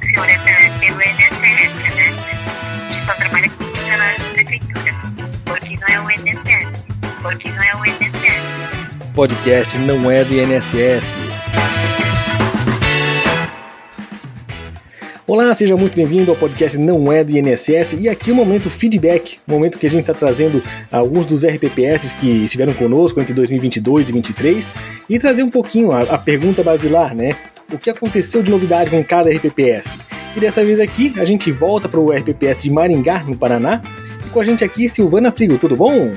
funciona é pelo INSS, né? A gente só trabalha com funcionários da prefeitura, porque não é o INSS, porque não é o INSS. Podcast não é do INSS. Olá, seja muito bem-vindo ao podcast Não É do INSS e aqui o momento feedback, momento que a gente está trazendo alguns dos RPPS que estiveram conosco entre 2022 e 2023 e trazer um pouquinho a, a pergunta basilar, né? O que aconteceu de novidade com cada RPPS? E dessa vez aqui a gente volta para o RPPS de Maringá, no Paraná, e com a gente aqui Silvana Frigo, tudo bom?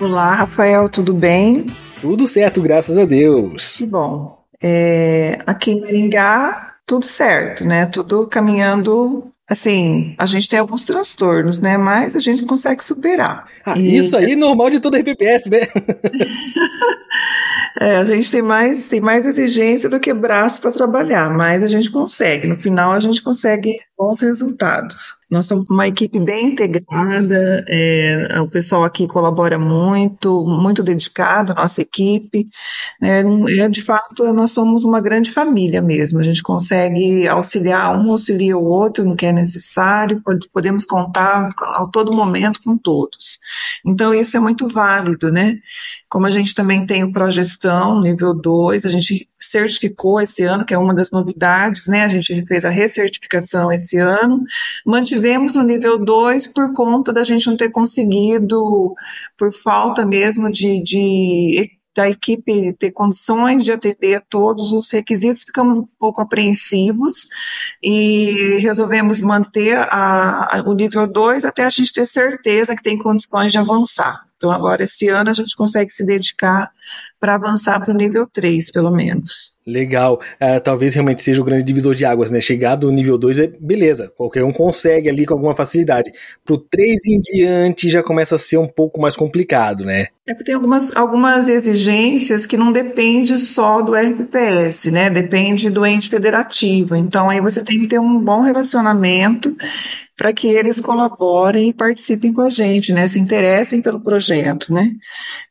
Olá, Rafael, tudo bem? Tudo certo, graças a Deus. Que bom. É, aqui em Maringá tudo certo, né? Tudo caminhando. Assim, a gente tem alguns transtornos, né? Mas a gente consegue superar. Ah, e... Isso aí é normal de todo RPPS, né? É, a gente tem mais, tem mais exigência do que braço para trabalhar, mas a gente consegue. No final, a gente consegue bons resultados. Nós somos uma equipe bem integrada, é, o pessoal aqui colabora muito, muito dedicado, nossa equipe. É, é, de fato, nós somos uma grande família mesmo. A gente consegue auxiliar, um auxilia o outro no que é necessário, podemos contar a todo momento com todos. Então, isso é muito válido, né? Como a gente também tem o Progestão, nível 2, a gente certificou esse ano, que é uma das novidades, né? A gente fez a recertificação esse ano. Mantivemos no nível 2 por conta da gente não ter conseguido, por falta mesmo de, de da equipe ter condições de atender todos os requisitos, ficamos um pouco apreensivos e resolvemos manter a, a, o nível 2 até a gente ter certeza que tem condições de avançar. Então, agora, esse ano, a gente consegue se dedicar para avançar para o nível 3, pelo menos. Legal. Uh, talvez realmente seja o grande divisor de águas, né? Chegar do nível 2 é beleza, qualquer um consegue ali com alguma facilidade. Pro 3 em diante já começa a ser um pouco mais complicado, né? É porque tem algumas, algumas exigências que não depende só do RPPS, né? Depende do ente federativo. Então aí você tem que ter um bom relacionamento para que eles colaborem e participem com a gente, né? Se interessem pelo projeto, né?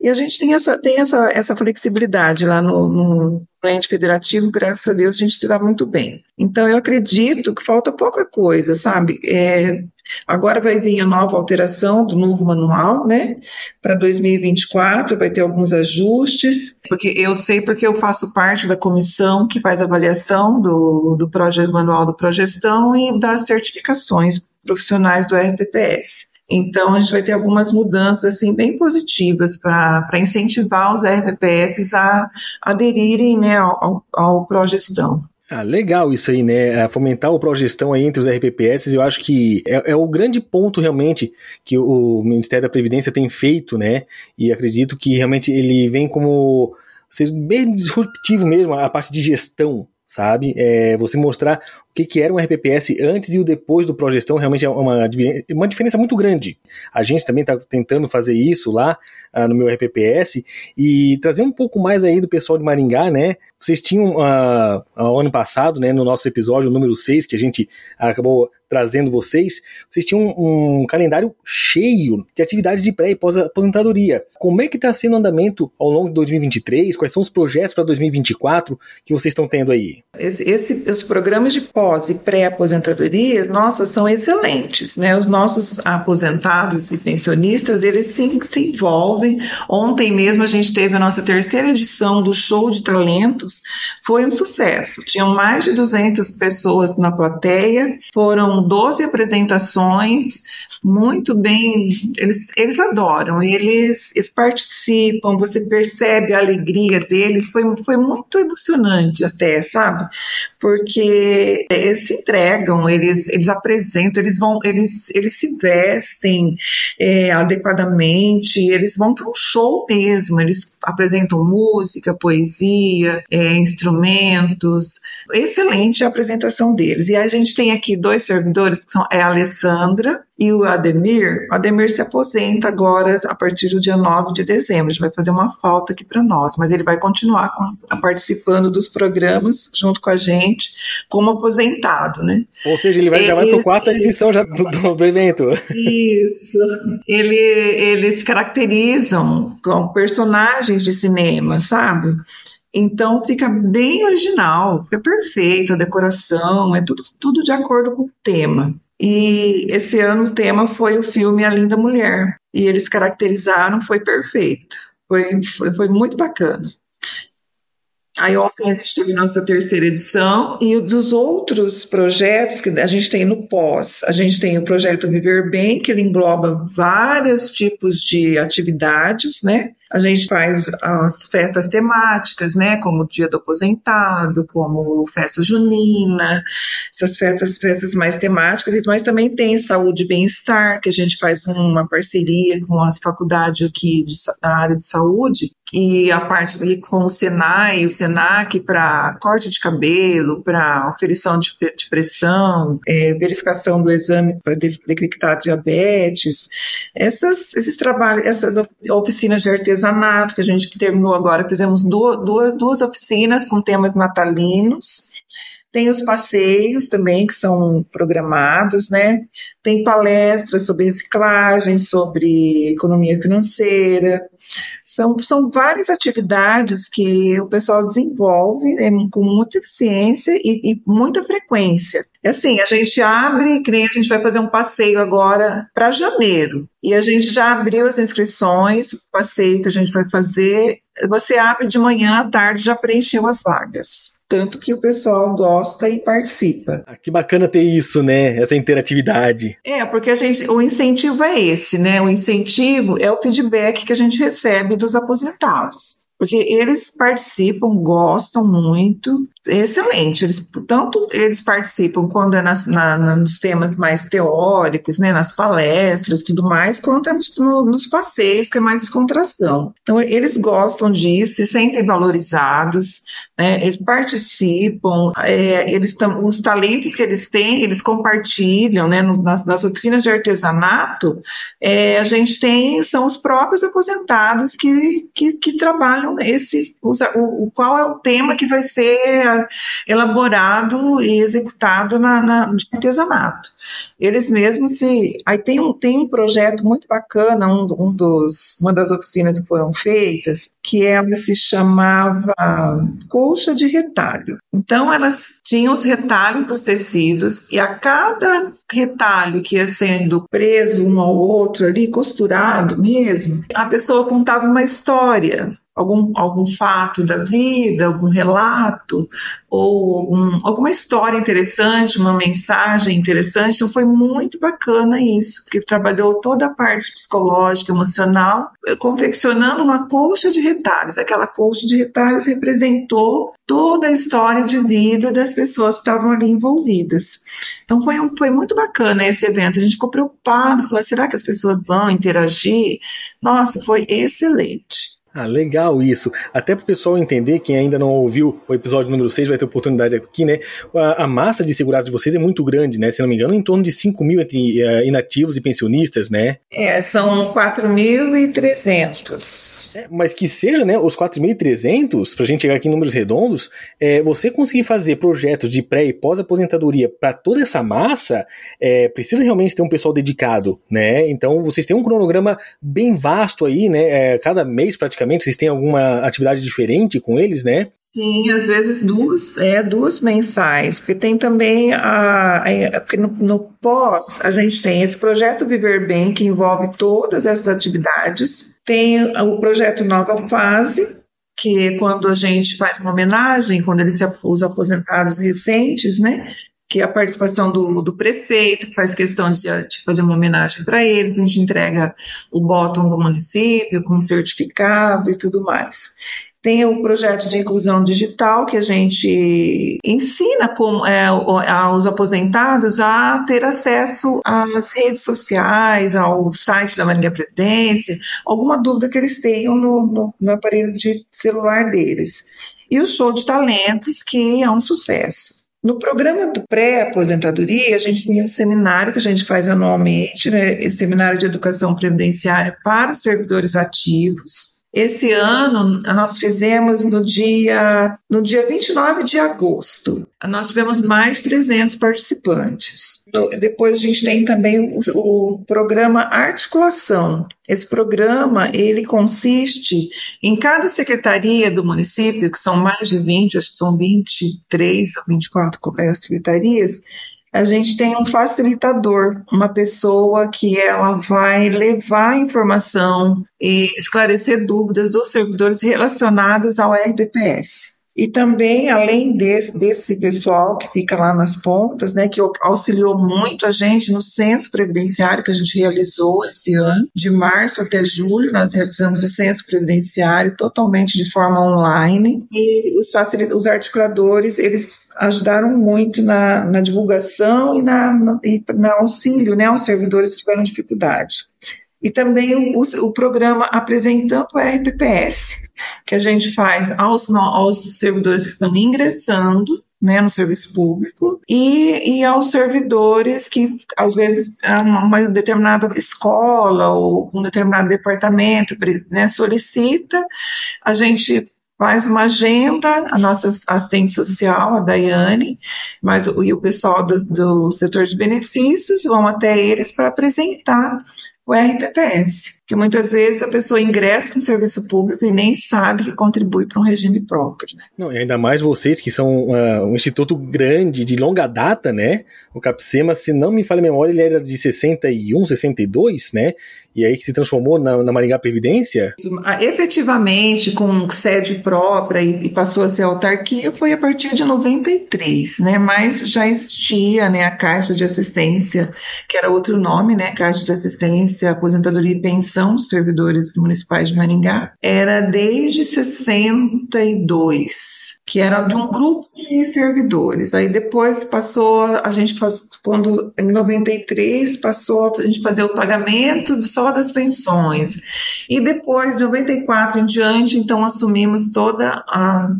E a gente tem essa, tem essa, essa flexibilidade lá no, no ente federativo, graças a Deus a gente se dá muito bem. Então eu acredito que falta pouca coisa, sabe? É, agora vai vir a nova alteração do novo manual, né? Para 2024 vai ter alguns ajustes, porque eu sei porque eu faço parte da comissão que faz avaliação do, do projeto manual do Progestão e das certificações profissionais do RPPS. Então, a gente vai ter algumas mudanças assim, bem positivas para incentivar os RPPS a aderirem né, ao, ao Progestão. Ah, legal isso aí, né? É, fomentar o progestão aí entre os RPPS, eu acho que é, é, o grande ponto realmente que o Ministério da Previdência tem feito, né? E acredito que realmente ele vem como ser bem disruptivo mesmo a parte de gestão, sabe? É, você mostrar o que, que era um RPPS antes e o depois do Progestão realmente é uma, uma diferença muito grande. A gente também está tentando fazer isso lá uh, no meu RPPS e trazer um pouco mais aí do pessoal de Maringá, né? Vocês tinham uh, uh, ano passado, né, no nosso episódio número 6, que a gente acabou trazendo vocês, vocês tinham um, um calendário cheio de atividades de pré e pós-aposentadoria. Como é que está sendo o andamento ao longo de 2023? Quais são os projetos para 2024 que vocês estão tendo aí? Esse, esse, os programas de pós e pré-aposentadorias, nossa, são excelentes, né? Os nossos aposentados e pensionistas, eles sim se envolvem. Ontem mesmo a gente teve a nossa terceira edição do Show de Talentos, foi um sucesso. Tinham mais de 200 pessoas na plateia, foram 12 apresentações, muito bem, eles, eles adoram, eles, eles participam, você percebe a alegria deles, foi, foi muito emocionante até, sabe? Porque eles se entregam, eles, eles apresentam, eles vão, eles, eles se vestem é, adequadamente, eles vão para um show mesmo, eles apresentam música, poesia, é, instrumentos, excelente a apresentação deles. E a gente tem aqui dois servidores que são é a Alessandra e o Ademir. O Ademir se aposenta agora a partir do dia 9 de dezembro. A gente vai fazer uma falta aqui para nós, mas ele vai continuar participando dos programas junto com a gente como aposentado, né? Ou seja, ele vai gravar para a quarta edição já do, do, evento. Isso. Ele, eles caracterizam como personagens de cinema, sabe? Então fica bem original, fica perfeito a decoração, é tudo, tudo de acordo com o tema. E esse ano o tema foi o filme A Linda Mulher. E eles caracterizaram, foi perfeito. Foi, foi, foi muito bacana. Aí ontem a gente teve nossa terceira edição e dos outros projetos que a gente tem no pós, a gente tem o projeto Viver Bem, que ele engloba vários tipos de atividades, né? A gente faz as festas temáticas, né, como o Dia do Aposentado, como festa junina, essas festas, festas mais temáticas, mas também tem saúde e bem-estar, que a gente faz uma parceria com as faculdades aqui de, da área de saúde, e a parte com o Senai, o Senac para corte de cabelo, para aferição de, de pressão, é, verificação do exame para detectar diabetes, essas, esses trabalhos, essas oficinas de artesanato artesanato, que a gente terminou agora, fizemos duas, duas, duas oficinas com temas natalinos. Tem os passeios também que são programados, né? Tem palestras sobre reciclagem, sobre economia financeira. São, são várias atividades que o pessoal desenvolve é, com muita eficiência e, e, muita frequência. Assim, a gente abre, que nem a gente vai fazer um passeio agora para janeiro. E a gente já abriu as inscrições, o passeio que a gente vai fazer. Você abre de manhã à tarde, já preencheu as vagas. Tanto que o pessoal gosta e participa. Ah, que bacana ter isso, né? Essa interatividade. É, porque a gente, o incentivo é esse, né? O incentivo é o feedback que a gente recebe dos aposentados porque eles participam, gostam muito, excelente. Eles, tanto eles participam quando é nas, na, nos temas mais teóricos, né, nas palestras tudo mais, quanto é nos, nos, passeios, que é mais descontração. Então, eles gostam disso, se sentem valorizados, né, eles participam, é, eles tam, os talentos que eles têm, eles compartilham, né, nas, nas oficinas de artesanato, é, a gente tem, são os próprios aposentados que, que, que trabalham esse o, o, qual é o tema que vai ser elaborado e executado na, na artesanato. Eles mesmos se. Aí tem um, tem um projeto muito bacana, um, um dos, uma das oficinas que foram feitas, que ela se chamava Colcha de Retalho. Então, elas tinham os retalhos dos tecidos, e a cada retalho que ia sendo preso um ao outro ali, costurado mesmo, a pessoa contava uma história algum, algum fato da vida, algum relato, ou algum, alguma história interessante, uma mensagem interessante. Então foi muito bacana isso, porque trabalhou toda a parte psicológica, emocional, confeccionando uma colcha de retalhos. Aquela colcha de retalhos representou toda a história de vida das pessoas que estavam ali envolvidas. Então foi, um, foi muito bacana esse evento. A gente ficou preocupado, falou, será que as pessoas vão interagir? Nossa, foi excelente. Ah, legal isso. Até para o pessoal entender, quem ainda não ouviu o episódio número 6 vai ter oportunidade aqui, né? A, a massa de segurados de vocês é muito grande, né? Se não me engano, em torno de 5 mil entre uh, inativos e pensionistas, né? É, são 4.300. É, mas que seja, né, os 4.300, para a gente chegar aqui em números redondos, é, você conseguir fazer projetos de pré e pós-aposentadoria para toda essa massa, é, precisa realmente ter um pessoal dedicado, né? Então, vocês têm um cronograma bem vasto aí, né? É, cada mês praticamente Vocês têm alguma atividade diferente com eles, né? Sim, às vezes duas, é, duas mensais, porque tem também a, a no, no, pós a gente tem esse projeto Viver Bem que envolve todas essas atividades, tem o projeto Nova Fase que é quando a gente faz uma homenagem, quando eles se, os aposentados recentes, né, que a participação do, do prefeito, faz questão de, de fazer uma homenagem para eles, a gente entrega o botão do município com certificado e tudo mais. Tem o projeto de inclusão digital, que a gente ensina como, é, aos aposentados a ter acesso às redes sociais, ao site da Marinha Previdência, alguma dúvida que eles tenham no, no, no aparelho de celular deles. E o show de talentos, que é um sucesso. No programa do pré-aposentadoria, a gente tem um seminário que a gente faz anualmente, né, seminário de educação previdenciária para os servidores ativos. Esse ano nós fizemos no dia, no dia 29 de agosto. Nós tivemos mais de 300 participantes. Depois a gente tem também o, o programa Articulação. Esse programa ele consiste em cada secretaria do município, que são mais de 20, acho que são 23 ou 24 secretarias, a gente tem um facilitador, uma pessoa que ela vai levar informação e esclarecer dúvidas dos servidores relacionados ao RPPS. E também, além desse, desse pessoal que fica lá nas pontas, né, que auxiliou muito a gente no censo previdenciário que a gente realizou esse ano, de março até julho, nós realizamos o censo previdenciário totalmente de forma online. E os, os articuladores, eles ajudaram muito na, na divulgação e na, na, e na auxílio né, aos servidores que tiveram dificuldade e também o, o, programa Apresentando o RPPS, que a gente faz aos, aos servidores que estão ingressando né, no serviço público e, e aos servidores que, às vezes, uma determinada escola ou um determinado departamento né, solicita, a gente faz uma agenda, a nossa assistente social, a Daiane, mas, e o pessoal do, do setor de benefícios vão até eles para apresentar o RPPS, que muitas vezes a pessoa ingressa no serviço público e nem sabe que contribui para um regime próprio. Né? Não, e ainda mais vocês que são uh, um instituto grande, de longa data, né? O CAPSEMA, se não me falha a memória, ele era de 61, 62, né? e aí que se transformou na, na Maringá Previdência? Ah, efetivamente, com sede própria e, e, passou a ser autarquia, foi a partir de 93, né? Mas já existia, né, a Caixa de Assistência, que era outro nome, né? Caixa de Assistência, Aposentadoria e Pensão dos Servidores Municipais de Maringá. Era desde 62, que era de um grupo de servidores. Aí depois passou, a gente quando em 93 passou a gente fazer o pagamento só das pensões. E depois, de 94 em diante, então assumimos toda a.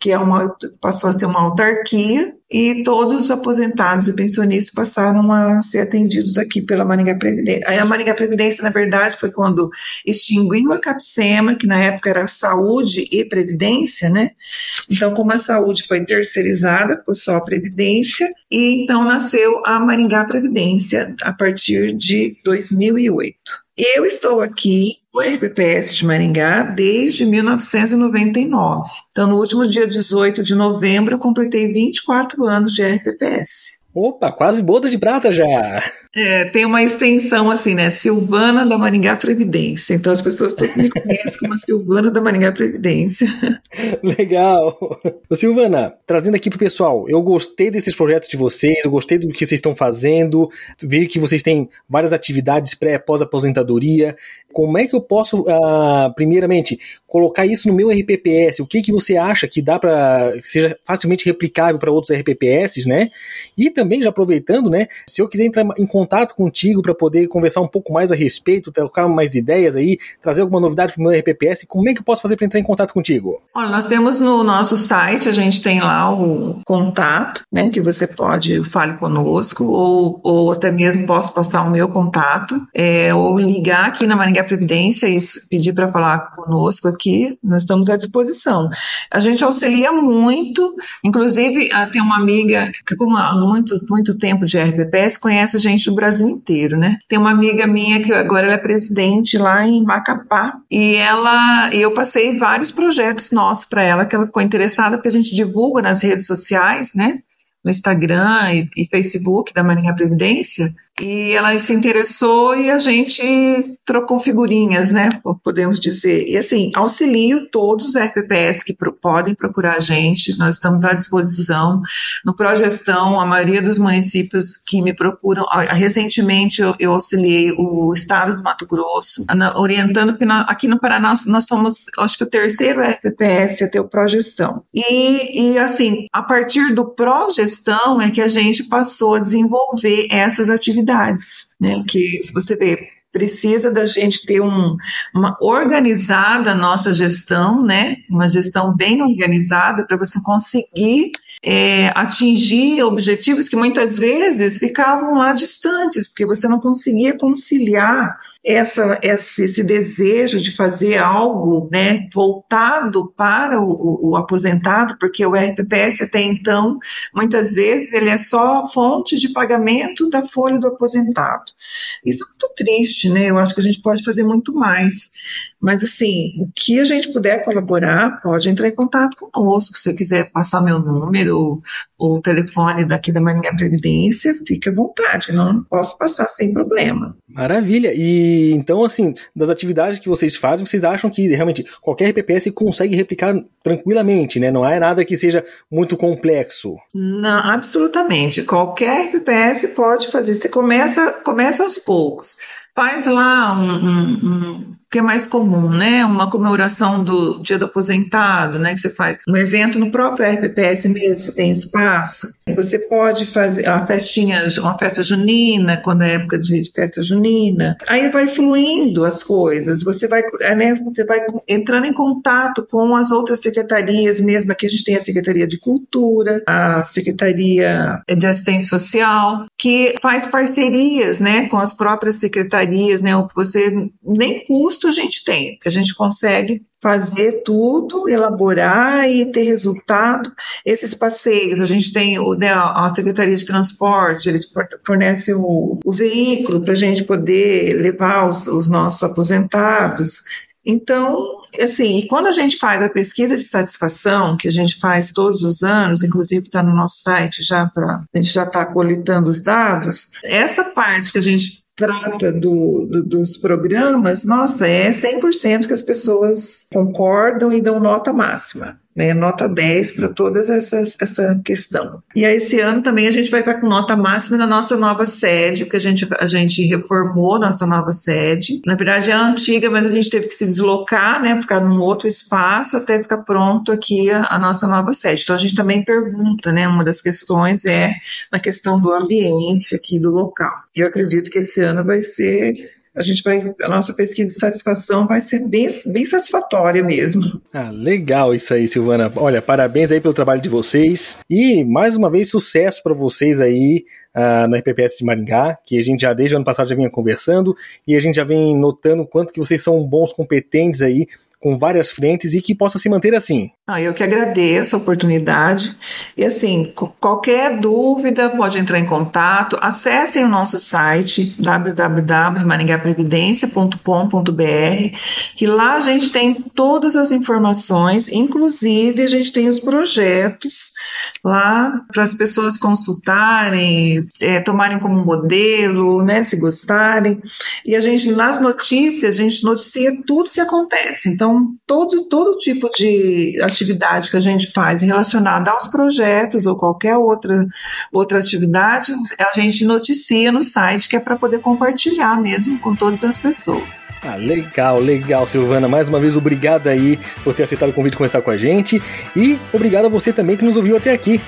que é uma, passou a ser uma autarquia, e todos os aposentados e pensionistas passaram a ser atendidos aqui pela Maringá Previdência. Aí a Maringá Previdência, na verdade, foi quando extinguiu a CAPSEMA, que na época era Saúde e Previdência, né? Então, como a saúde foi terceirizada, ficou só a Previdência, e então nasceu a Maringá Previdência a partir de 2008. Eu estou aqui no RPPS de Maringá desde 1999. Então, no último dia 18 de novembro, eu completei 24 anos de RPPS. Opa, quase boda de prata já! É, tem uma extensão assim, né? Silvana da Maringá Previdência. Então as pessoas todas me conhecem como a Silvana da Maringá Previdência. Legal! Silvana, trazendo aqui pro pessoal, eu gostei desses projetos de vocês, eu gostei do que vocês estão fazendo, vejo que vocês têm várias atividades pré pós-aposentadoria. Como é que eu posso, uh, primeiramente, colocar isso no meu RPPS? O que, que você acha que dá para que seja facilmente replicável para outros RPPS, né? E também, já aproveitando, né? Se eu quiser entrar em contato contigo para poder conversar um pouco mais a respeito, trocar mais ideias aí, trazer alguma novidade para o meu RPPS, como é que eu posso fazer para entrar em contato contigo? Olha, nós temos no nosso site, a gente tem lá o contato, né, que você pode fale conosco, ou, ou até mesmo posso passar o meu contato, é, ou ligar aqui na Maringá Previdência e pedir para falar conosco aqui, nós estamos à disposição. A gente auxilia muito, inclusive ah, tem uma amiga que com muito, muito tempo de RPPS conhece gente do Brasil inteiro, né? Tem uma amiga minha que agora ela é presidente lá em Macapá e ela, eu passei vários projetos nossos para ela que ela ficou interessada porque a gente divulga nas redes sociais, né? No Instagram e, e Facebook da Marinha Previdência, e ela se interessou e a gente trocou figurinhas, né? Podemos dizer. E assim, auxilio todos os RPPS que pro, podem procurar a gente, nós estamos à disposição. No Progestão, a maioria dos municípios que me procuram, recentemente eu, eu auxiliei o estado do Mato Grosso, orientando, porque nós, aqui no Paraná nós somos, acho que o terceiro RPPS a ter o Progestão. E, e assim, a partir do Progestão é que a gente passou a desenvolver essas atividades atividades, né? Que se você vê precisa da gente ter um, uma organizada nossa gestão, né? Uma gestão bem organizada para você conseguir é, atingir objetivos que muitas vezes ficavam lá distantes, porque você não conseguia conciliar essa, esse, esse, desejo de fazer algo né, voltado para o, o, o, aposentado, porque o RPPS até então, muitas vezes, ele é só fonte de pagamento da folha do aposentado. Isso é muito triste, né? Eu acho que a gente pode fazer muito mais. Mas, assim, o que a gente puder colaborar, pode entrar em contato conosco. Se você quiser passar meu número, o telefone daqui da Maringá Previdência, fique à vontade. Não posso passar sem problema. Maravilha. E então, assim, das atividades que vocês fazem, vocês acham que realmente qualquer RPPS consegue replicar tranquilamente, né? Não é nada que seja muito complexo. Não, absolutamente. Qualquer RPPS pode fazer. Você começa, começa aos poucos. Faz lá um, um, um que é mais comum, né? Uma comemoração do Dia do Aposentado, né? Que você faz um evento no próprio RPPS mesmo, você tem espaço. Você pode fazer uma festinha, uma festa junina, quando é época de festa junina. Aí vai fluindo as coisas. Você vai, né? Você vai entrando em contato com as outras secretarias, mesmo aqui a gente tem a Secretaria de Cultura, a Secretaria de Assistência Social, que faz parcerias, né? Com as próprias secretarias, né? Você nem custa custo a gente tem, que a gente consegue fazer tudo, elaborar e ter resultado. Esses passeios, a gente tem né, a Secretaria de Transporte, eles fornecem o, o veículo para a gente poder levar os, os nossos aposentados. Então, assim, quando a gente faz a pesquisa de satisfação, que a gente faz todos os anos, inclusive está no nosso site já para a gente já está coletando os dados, essa parte que a gente trata do, do, dos programas, nossa, é 100% que as pessoas concordam e dão nota máxima né, nota 10 para todas essas essa questão. E aí esse ano também a gente vai estar com nota máxima na nossa nova sede, porque a gente a gente reformou nossa nova sede. Na verdade é antiga, mas a gente teve que se deslocar, né, ficar num outro espaço até ficar pronto aqui a, a nossa nova sede. Então a gente também pergunta, né, uma das questões é na questão do ambiente aqui do local. Eu acredito que esse ano vai ser a gente vai, a nossa pesquisa de satisfação vai ser bem, bem satisfatória mesmo. Ah, legal isso aí, Silvana. Olha, parabéns aí pelo trabalho de vocês e mais uma vez sucesso para vocês aí uh, no RPPS de Maringá, que a gente já desde o ano passado já vinha conversando e a gente já vem notando quanto que vocês são bons, competentes aí com várias frentes e que possa se manter assim. Ah, eu que agradeço a oportunidade. E assim, qualquer dúvida pode entrar em contato. Acessem o nosso site www.maringaprevidência.com.br, que lá a gente tem todas as informações, inclusive a gente tem os projetos lá para as pessoas consultarem, é, tomarem como modelo, né, se gostarem. E a gente, nas notícias, a gente noticia tudo que acontece. Então, então, todo, todo tipo de atividade que a gente faz relacionada aos projetos ou qualquer outra, outra atividade, a gente noticia no site, que é para poder compartilhar mesmo com todas as pessoas. Ah, legal, legal, Silvana. Mais uma vez, obrigado aí por ter aceitado o convite de conversar com a gente. E obrigado a você também que nos ouviu até aqui.